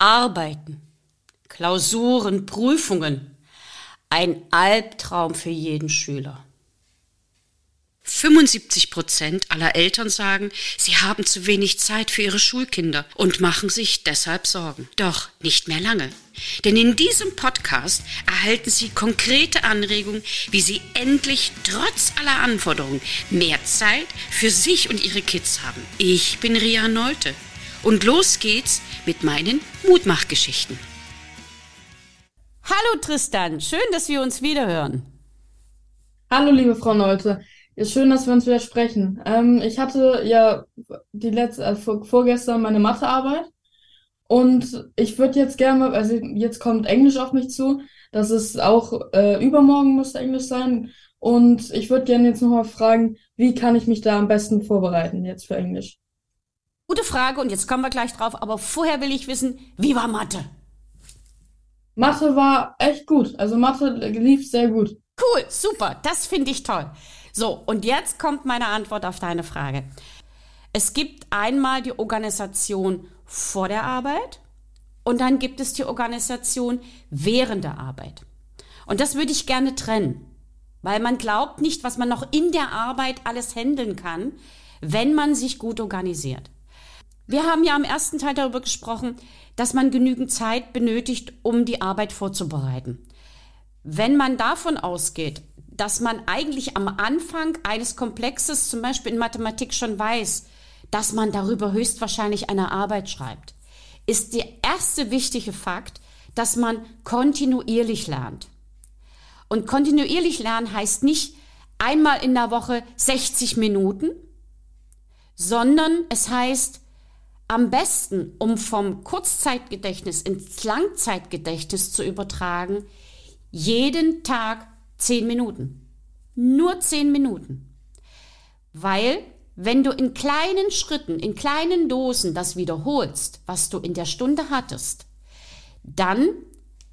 Arbeiten, Klausuren, Prüfungen. Ein Albtraum für jeden Schüler. 75 Prozent aller Eltern sagen, sie haben zu wenig Zeit für ihre Schulkinder und machen sich deshalb Sorgen. Doch nicht mehr lange. Denn in diesem Podcast erhalten Sie konkrete Anregungen, wie Sie endlich trotz aller Anforderungen mehr Zeit für sich und Ihre Kids haben. Ich bin Ria Neute und los geht's mit meinen Mutmachgeschichten. Hallo Tristan, schön, dass wir uns wiederhören. Hallo liebe Frau Neute. Ist schön, dass wir uns wieder sprechen. Ähm, ich hatte ja die letzte, äh, vor, vorgestern meine Mathearbeit und ich würde jetzt gerne, also jetzt kommt Englisch auf mich zu. Das ist auch äh, übermorgen müsste Englisch sein. Und ich würde gerne jetzt nochmal fragen, wie kann ich mich da am besten vorbereiten jetzt für Englisch? Gute Frage und jetzt kommen wir gleich drauf, aber vorher will ich wissen, wie war Mathe? Mathe war echt gut. Also Mathe lief sehr gut. Cool, super, das finde ich toll. So, und jetzt kommt meine Antwort auf deine Frage. Es gibt einmal die Organisation vor der Arbeit und dann gibt es die Organisation während der Arbeit. Und das würde ich gerne trennen, weil man glaubt nicht, was man noch in der Arbeit alles handeln kann, wenn man sich gut organisiert. Wir haben ja am ersten Teil darüber gesprochen, dass man genügend Zeit benötigt, um die Arbeit vorzubereiten. Wenn man davon ausgeht, dass man eigentlich am Anfang eines Komplexes, zum Beispiel in Mathematik, schon weiß, dass man darüber höchstwahrscheinlich eine Arbeit schreibt, ist der erste wichtige Fakt, dass man kontinuierlich lernt. Und kontinuierlich lernen heißt nicht einmal in der Woche 60 Minuten, sondern es heißt am besten, um vom Kurzzeitgedächtnis ins Langzeitgedächtnis zu übertragen, jeden Tag zehn Minuten. Nur zehn Minuten. Weil, wenn du in kleinen Schritten, in kleinen Dosen das wiederholst, was du in der Stunde hattest, dann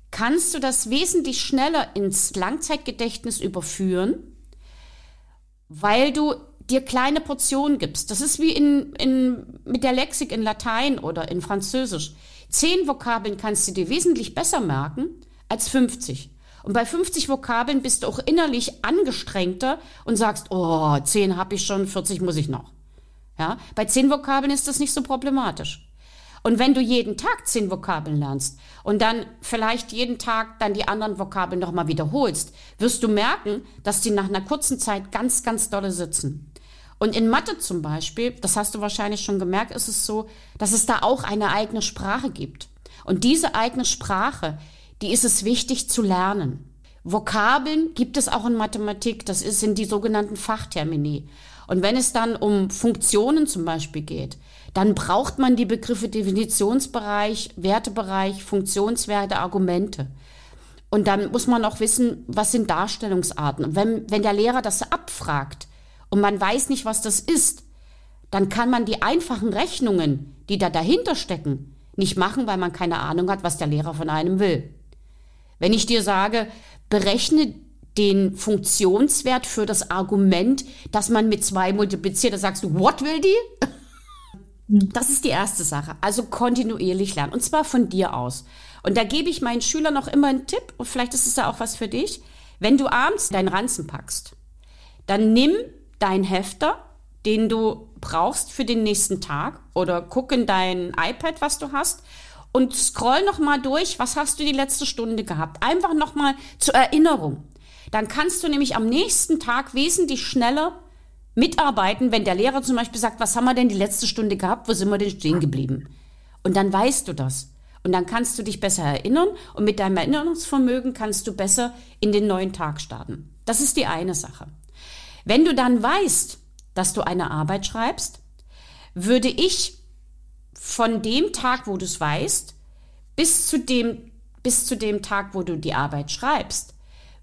kannst du das wesentlich schneller ins Langzeitgedächtnis überführen, weil du dir kleine Portionen gibst. Das ist wie in, in, mit der Lexik in Latein oder in Französisch. Zehn Vokabeln kannst du dir wesentlich besser merken als 50. Und bei 50 Vokabeln bist du auch innerlich angestrengter und sagst, oh, 10 habe ich schon, 40 muss ich noch. Ja, bei 10 Vokabeln ist das nicht so problematisch. Und wenn du jeden Tag 10 Vokabeln lernst und dann vielleicht jeden Tag dann die anderen Vokabeln nochmal wiederholst, wirst du merken, dass die nach einer kurzen Zeit ganz, ganz dolle sitzen. Und in Mathe zum Beispiel, das hast du wahrscheinlich schon gemerkt, ist es so, dass es da auch eine eigene Sprache gibt. Und diese eigene Sprache, die ist es wichtig zu lernen. Vokabeln gibt es auch in Mathematik, das in die sogenannten Fachtermini. Und wenn es dann um Funktionen zum Beispiel geht, dann braucht man die Begriffe Definitionsbereich, Wertebereich, Funktionswerte, Argumente. Und dann muss man auch wissen, was sind Darstellungsarten. Und wenn, wenn der Lehrer das abfragt und man weiß nicht, was das ist, dann kann man die einfachen Rechnungen, die da dahinter stecken, nicht machen, weil man keine Ahnung hat, was der Lehrer von einem will. Wenn ich dir sage, berechne den Funktionswert für das Argument, dass man mit zwei multipliziert, da sagst du, what will die? Hm. Das ist die erste Sache. Also kontinuierlich lernen. Und zwar von dir aus. Und da gebe ich meinen Schülern noch immer einen Tipp, und vielleicht ist es ja auch was für dich. Wenn du abends deinen Ranzen packst, dann nimm dein Hefter, den du brauchst für den nächsten Tag, oder guck in dein iPad, was du hast, und scroll noch mal durch, was hast du die letzte Stunde gehabt? Einfach noch mal zur Erinnerung. Dann kannst du nämlich am nächsten Tag wesentlich schneller mitarbeiten, wenn der Lehrer zum Beispiel sagt, was haben wir denn die letzte Stunde gehabt, wo sind wir denn stehen geblieben? Und dann weißt du das. Und dann kannst du dich besser erinnern und mit deinem Erinnerungsvermögen kannst du besser in den neuen Tag starten. Das ist die eine Sache. Wenn du dann weißt, dass du eine Arbeit schreibst, würde ich von dem Tag, wo du es weißt, bis zu dem, bis zu dem Tag, wo du die Arbeit schreibst,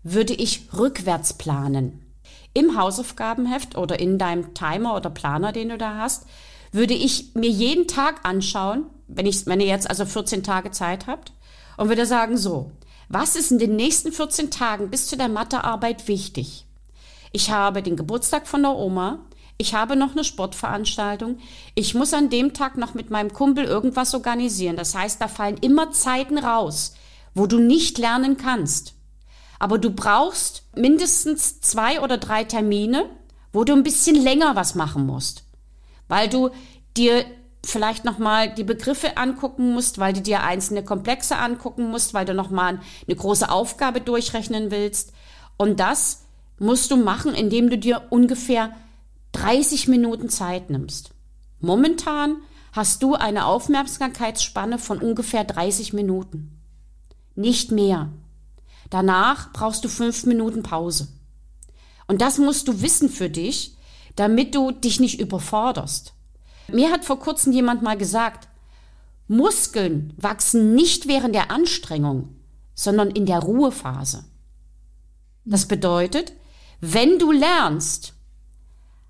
würde ich rückwärts planen. Im Hausaufgabenheft oder in deinem Timer oder Planer, den du da hast, würde ich mir jeden Tag anschauen, wenn ich, wenn ihr jetzt also 14 Tage Zeit habt, und würde sagen, so, was ist in den nächsten 14 Tagen bis zu der Mathearbeit wichtig? Ich habe den Geburtstag von der Oma, ich habe noch eine Sportveranstaltung, ich muss an dem Tag noch mit meinem Kumpel irgendwas organisieren. Das heißt, da fallen immer Zeiten raus, wo du nicht lernen kannst. Aber du brauchst mindestens zwei oder drei Termine, wo du ein bisschen länger was machen musst, weil du dir vielleicht noch mal die Begriffe angucken musst, weil du dir einzelne Komplexe angucken musst, weil du noch mal eine große Aufgabe durchrechnen willst. Und das musst du machen, indem du dir ungefähr 30 Minuten Zeit nimmst. Momentan hast du eine Aufmerksamkeitsspanne von ungefähr 30 Minuten. Nicht mehr. Danach brauchst du fünf Minuten Pause. Und das musst du wissen für dich, damit du dich nicht überforderst. Mir hat vor kurzem jemand mal gesagt, Muskeln wachsen nicht während der Anstrengung, sondern in der Ruhephase. Das bedeutet, wenn du lernst,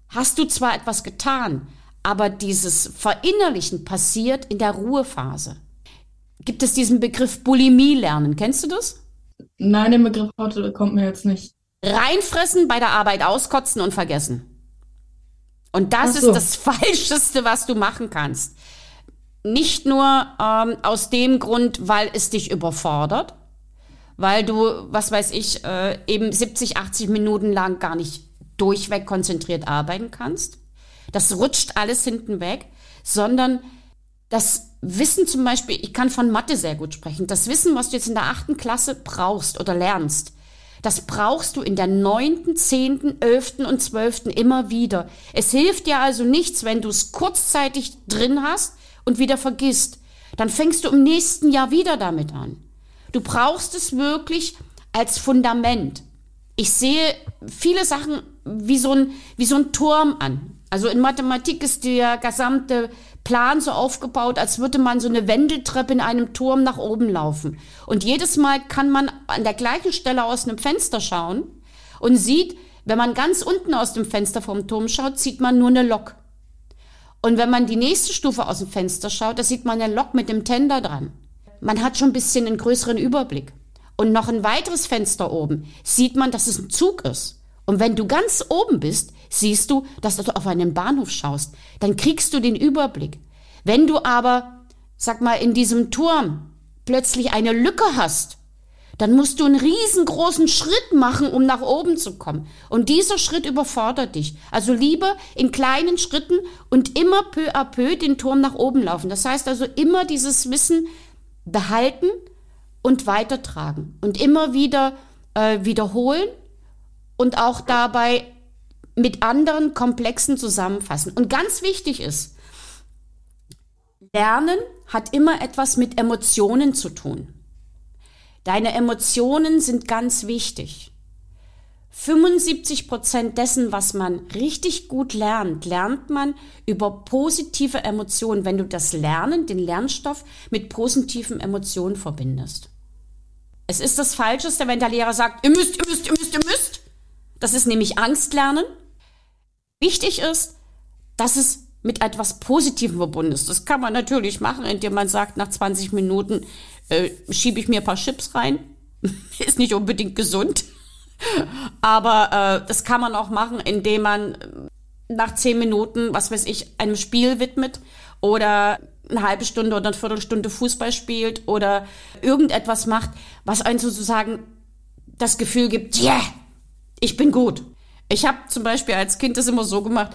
hast du zwar etwas getan, aber dieses Verinnerlichen passiert in der Ruhephase. Gibt es diesen Begriff Bulimie lernen? Kennst du das? Nein, der Begriff kommt mir jetzt nicht. Reinfressen, bei der Arbeit auskotzen und vergessen. Und das so. ist das Falscheste, was du machen kannst. Nicht nur ähm, aus dem Grund, weil es dich überfordert, weil du, was weiß ich, äh, eben 70, 80 Minuten lang gar nicht durchweg konzentriert arbeiten kannst. Das rutscht alles hinten weg, sondern das Wissen zum Beispiel, ich kann von Mathe sehr gut sprechen, das Wissen, was du jetzt in der achten Klasse brauchst oder lernst, das brauchst du in der neunten, zehnten, elften und zwölften immer wieder. Es hilft dir also nichts, wenn du es kurzzeitig drin hast und wieder vergisst. Dann fängst du im nächsten Jahr wieder damit an. Du brauchst es wirklich als Fundament. Ich sehe viele Sachen wie so ein, wie so ein Turm an. Also in Mathematik ist der gesamte Plan so aufgebaut, als würde man so eine Wendeltreppe in einem Turm nach oben laufen. Und jedes Mal kann man an der gleichen Stelle aus einem Fenster schauen und sieht, wenn man ganz unten aus dem Fenster vom Turm schaut, sieht man nur eine Lok. Und wenn man die nächste Stufe aus dem Fenster schaut, da sieht man eine Lok mit dem Tender dran man hat schon ein bisschen einen größeren Überblick. Und noch ein weiteres Fenster oben sieht man, dass es ein Zug ist. Und wenn du ganz oben bist, siehst du, dass du auf einen Bahnhof schaust. Dann kriegst du den Überblick. Wenn du aber, sag mal, in diesem Turm plötzlich eine Lücke hast, dann musst du einen riesengroßen Schritt machen, um nach oben zu kommen. Und dieser Schritt überfordert dich. Also lieber in kleinen Schritten und immer peu à peu den Turm nach oben laufen. Das heißt also immer dieses Wissen, behalten und weitertragen und immer wieder äh, wiederholen und auch dabei mit anderen Komplexen zusammenfassen. Und ganz wichtig ist, Lernen hat immer etwas mit Emotionen zu tun. Deine Emotionen sind ganz wichtig. 75 Prozent dessen, was man richtig gut lernt, lernt man über positive Emotionen, wenn du das Lernen, den Lernstoff mit positiven Emotionen verbindest. Es ist das Falscheste, wenn der Lehrer sagt, ihr müsst, ihr müsst, ihr müsst, ihr müsst. Das ist nämlich Angstlernen. Wichtig ist, dass es mit etwas Positivem verbunden ist. Das kann man natürlich machen, indem man sagt, nach 20 Minuten äh, schiebe ich mir ein paar Chips rein. ist nicht unbedingt gesund. Aber äh, das kann man auch machen, indem man nach zehn Minuten, was weiß ich, einem Spiel widmet oder eine halbe Stunde oder eine Viertelstunde Fußball spielt oder irgendetwas macht, was einem sozusagen das Gefühl gibt, yeah, ich bin gut. Ich habe zum Beispiel als Kind das immer so gemacht,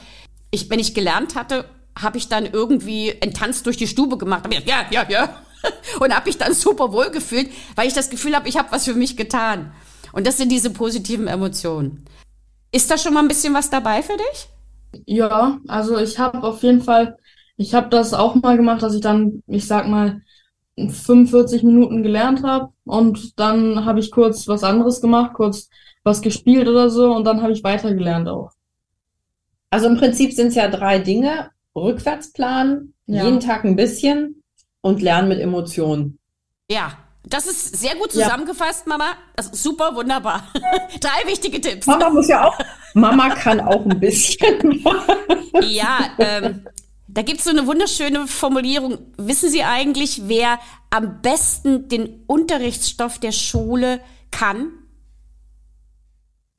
ich, wenn ich gelernt hatte, habe ich dann irgendwie einen Tanz durch die Stube gemacht. Hab ich ja, ja, ja. Und habe mich dann super wohl gefühlt, weil ich das Gefühl habe, ich habe was für mich getan. Und das sind diese positiven Emotionen. Ist da schon mal ein bisschen was dabei für dich? Ja, also ich habe auf jeden Fall, ich habe das auch mal gemacht, dass ich dann, ich sag mal, 45 Minuten gelernt habe und dann habe ich kurz was anderes gemacht, kurz was gespielt oder so und dann habe ich weitergelernt auch. Also im Prinzip sind es ja drei Dinge. Rückwärtsplan, ja. jeden Tag ein bisschen und Lernen mit Emotionen. Ja, das ist sehr gut zusammengefasst, ja. Mama. Also super, wunderbar. Drei wichtige Tipps. Mama muss ja auch, Mama kann auch ein bisschen. ja, ähm, da gibt es so eine wunderschöne Formulierung. Wissen Sie eigentlich, wer am besten den Unterrichtsstoff der Schule kann?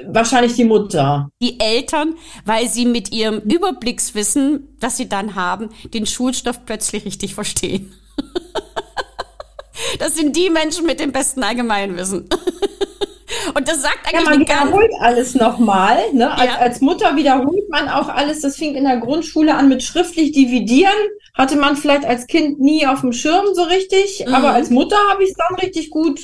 Wahrscheinlich die Mutter. Die Eltern, weil sie mit ihrem Überblickswissen, das sie dann haben, den Schulstoff plötzlich richtig verstehen. Das sind die Menschen mit dem besten Allgemeinwissen. Und das sagt eigentlich ja, man wiederholt alles nochmal. Ne? Ja. Als, als Mutter wiederholt man auch alles. Das fing in der Grundschule an mit schriftlich dividieren. Hatte man vielleicht als Kind nie auf dem Schirm so richtig. Mhm. Aber als Mutter habe ich es dann richtig gut.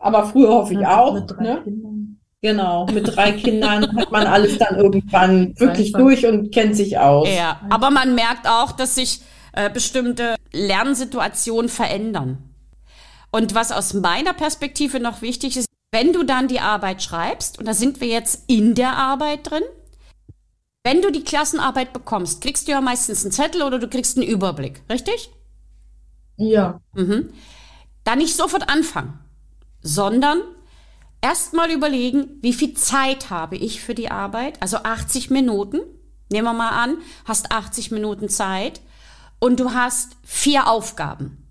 Aber früher hoffe ich ja, auch. Mit drei ne? Kindern. Genau, mit drei Kindern hat man alles dann irgendwann wirklich durch und kennt sich aus. Ja, aber man merkt auch, dass sich äh, bestimmte Lernsituationen verändern. Und was aus meiner Perspektive noch wichtig ist, wenn du dann die Arbeit schreibst, und da sind wir jetzt in der Arbeit drin, wenn du die Klassenarbeit bekommst, kriegst du ja meistens einen Zettel oder du kriegst einen Überblick, richtig? Ja. Mhm. Dann nicht sofort anfangen, sondern erstmal überlegen, wie viel Zeit habe ich für die Arbeit? Also 80 Minuten. Nehmen wir mal an, hast 80 Minuten Zeit und du hast vier Aufgaben.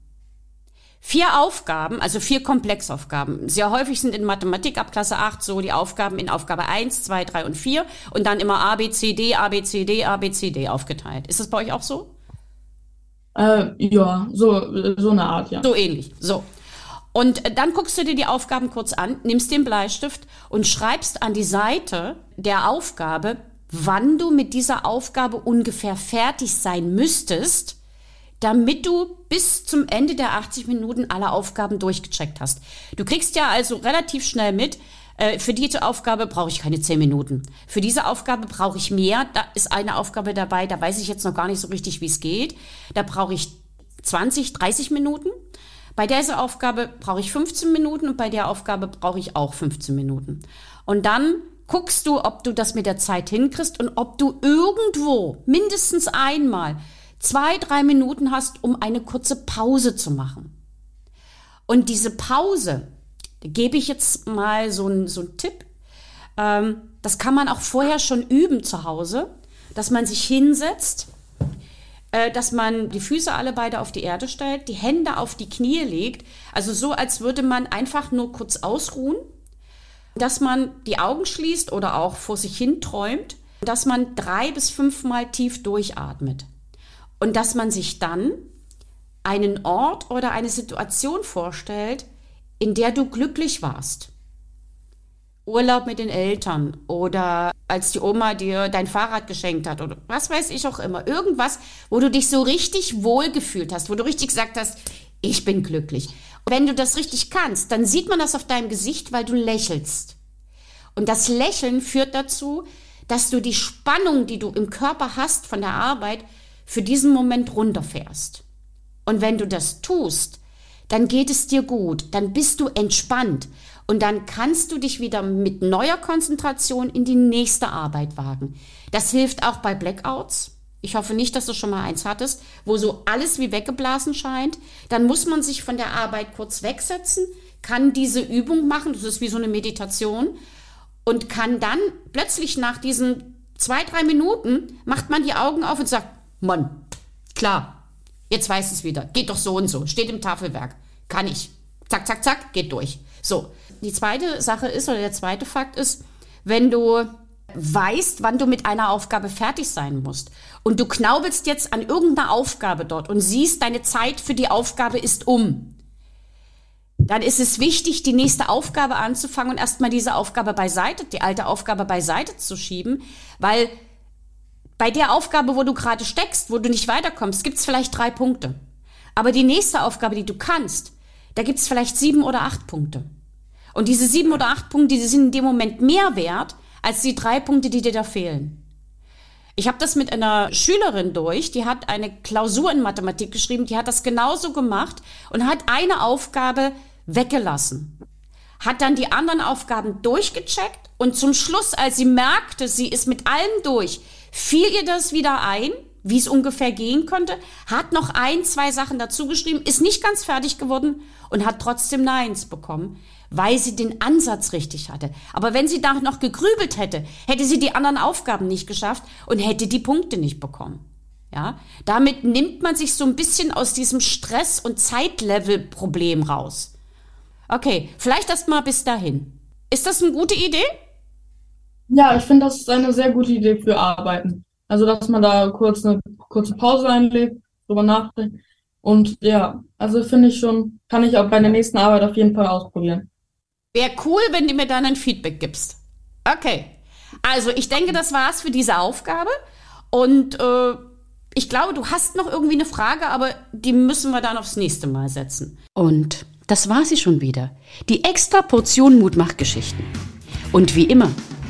Vier Aufgaben, also vier Komplexaufgaben. Sehr häufig sind in Mathematik ab Klasse 8 so die Aufgaben in Aufgabe 1, 2, 3 und 4 und dann immer A, B, C, D, A, B, C, D, A, B, C, D aufgeteilt. Ist das bei euch auch so? Äh, ja, so, so eine Art, ja. So ähnlich, so. Und dann guckst du dir die Aufgaben kurz an, nimmst den Bleistift und schreibst an die Seite der Aufgabe, wann du mit dieser Aufgabe ungefähr fertig sein müsstest, damit du bis zum Ende der 80 Minuten alle Aufgaben durchgecheckt hast. Du kriegst ja also relativ schnell mit, äh, für diese Aufgabe brauche ich keine 10 Minuten. Für diese Aufgabe brauche ich mehr. Da ist eine Aufgabe dabei, da weiß ich jetzt noch gar nicht so richtig, wie es geht. Da brauche ich 20, 30 Minuten. Bei dieser Aufgabe brauche ich 15 Minuten und bei der Aufgabe brauche ich auch 15 Minuten. Und dann guckst du, ob du das mit der Zeit hinkriegst und ob du irgendwo mindestens einmal zwei, drei Minuten hast, um eine kurze Pause zu machen. Und diese Pause, gebe ich jetzt mal so einen so Tipp, ähm, das kann man auch vorher schon üben zu Hause, dass man sich hinsetzt, äh, dass man die Füße alle beide auf die Erde stellt, die Hände auf die Knie legt, also so, als würde man einfach nur kurz ausruhen, dass man die Augen schließt oder auch vor sich hin träumt, dass man drei bis fünfmal tief durchatmet und dass man sich dann einen Ort oder eine Situation vorstellt, in der du glücklich warst. Urlaub mit den Eltern oder als die Oma dir dein Fahrrad geschenkt hat oder was weiß ich auch immer. Irgendwas, wo du dich so richtig wohl gefühlt hast, wo du richtig gesagt hast, ich bin glücklich. Und wenn du das richtig kannst, dann sieht man das auf deinem Gesicht, weil du lächelst. Und das Lächeln führt dazu, dass du die Spannung, die du im Körper hast von der Arbeit, für diesen Moment runterfährst. Und wenn du das tust, dann geht es dir gut, dann bist du entspannt und dann kannst du dich wieder mit neuer Konzentration in die nächste Arbeit wagen. Das hilft auch bei Blackouts. Ich hoffe nicht, dass du schon mal eins hattest, wo so alles wie weggeblasen scheint. Dann muss man sich von der Arbeit kurz wegsetzen, kann diese Übung machen, das ist wie so eine Meditation, und kann dann plötzlich nach diesen zwei, drei Minuten, macht man die Augen auf und sagt, Mann, klar, jetzt weiß es wieder. Geht doch so und so. Steht im Tafelwerk. Kann ich. Zack, zack, zack, geht durch. So. Die zweite Sache ist, oder der zweite Fakt ist, wenn du weißt, wann du mit einer Aufgabe fertig sein musst und du knaubelst jetzt an irgendeiner Aufgabe dort und siehst, deine Zeit für die Aufgabe ist um, dann ist es wichtig, die nächste Aufgabe anzufangen und erstmal diese Aufgabe beiseite, die alte Aufgabe beiseite zu schieben, weil bei der Aufgabe, wo du gerade steckst, wo du nicht weiterkommst, gibt es vielleicht drei Punkte. Aber die nächste Aufgabe, die du kannst, da gibt es vielleicht sieben oder acht Punkte. Und diese sieben oder acht Punkte, die sind in dem Moment mehr wert als die drei Punkte, die dir da fehlen. Ich habe das mit einer Schülerin durch, die hat eine Klausur in Mathematik geschrieben, die hat das genauso gemacht und hat eine Aufgabe weggelassen. Hat dann die anderen Aufgaben durchgecheckt und zum Schluss, als sie merkte, sie ist mit allem durch, fiel ihr das wieder ein, wie es ungefähr gehen könnte, hat noch ein, zwei Sachen dazu geschrieben, ist nicht ganz fertig geworden und hat trotzdem Neins bekommen, weil sie den Ansatz richtig hatte. Aber wenn sie da noch gegrübelt hätte, hätte sie die anderen Aufgaben nicht geschafft und hätte die Punkte nicht bekommen. Ja, damit nimmt man sich so ein bisschen aus diesem Stress- und Zeitlevel-Problem raus. Okay, vielleicht erst mal bis dahin. Ist das eine gute Idee? Ja, ich finde, das ist eine sehr gute Idee für Arbeiten. Also, dass man da kurz eine kurze Pause einlegt, drüber nachdenkt. Und ja, also finde ich schon, kann ich auch bei der nächsten Arbeit auf jeden Fall ausprobieren. Wäre cool, wenn du mir dann ein Feedback gibst. Okay. Also, ich denke, das war's für diese Aufgabe. Und äh, ich glaube, du hast noch irgendwie eine Frage, aber die müssen wir dann aufs nächste Mal setzen. Und das war sie schon wieder. Die extra Portion Mutmachgeschichten. Und wie immer,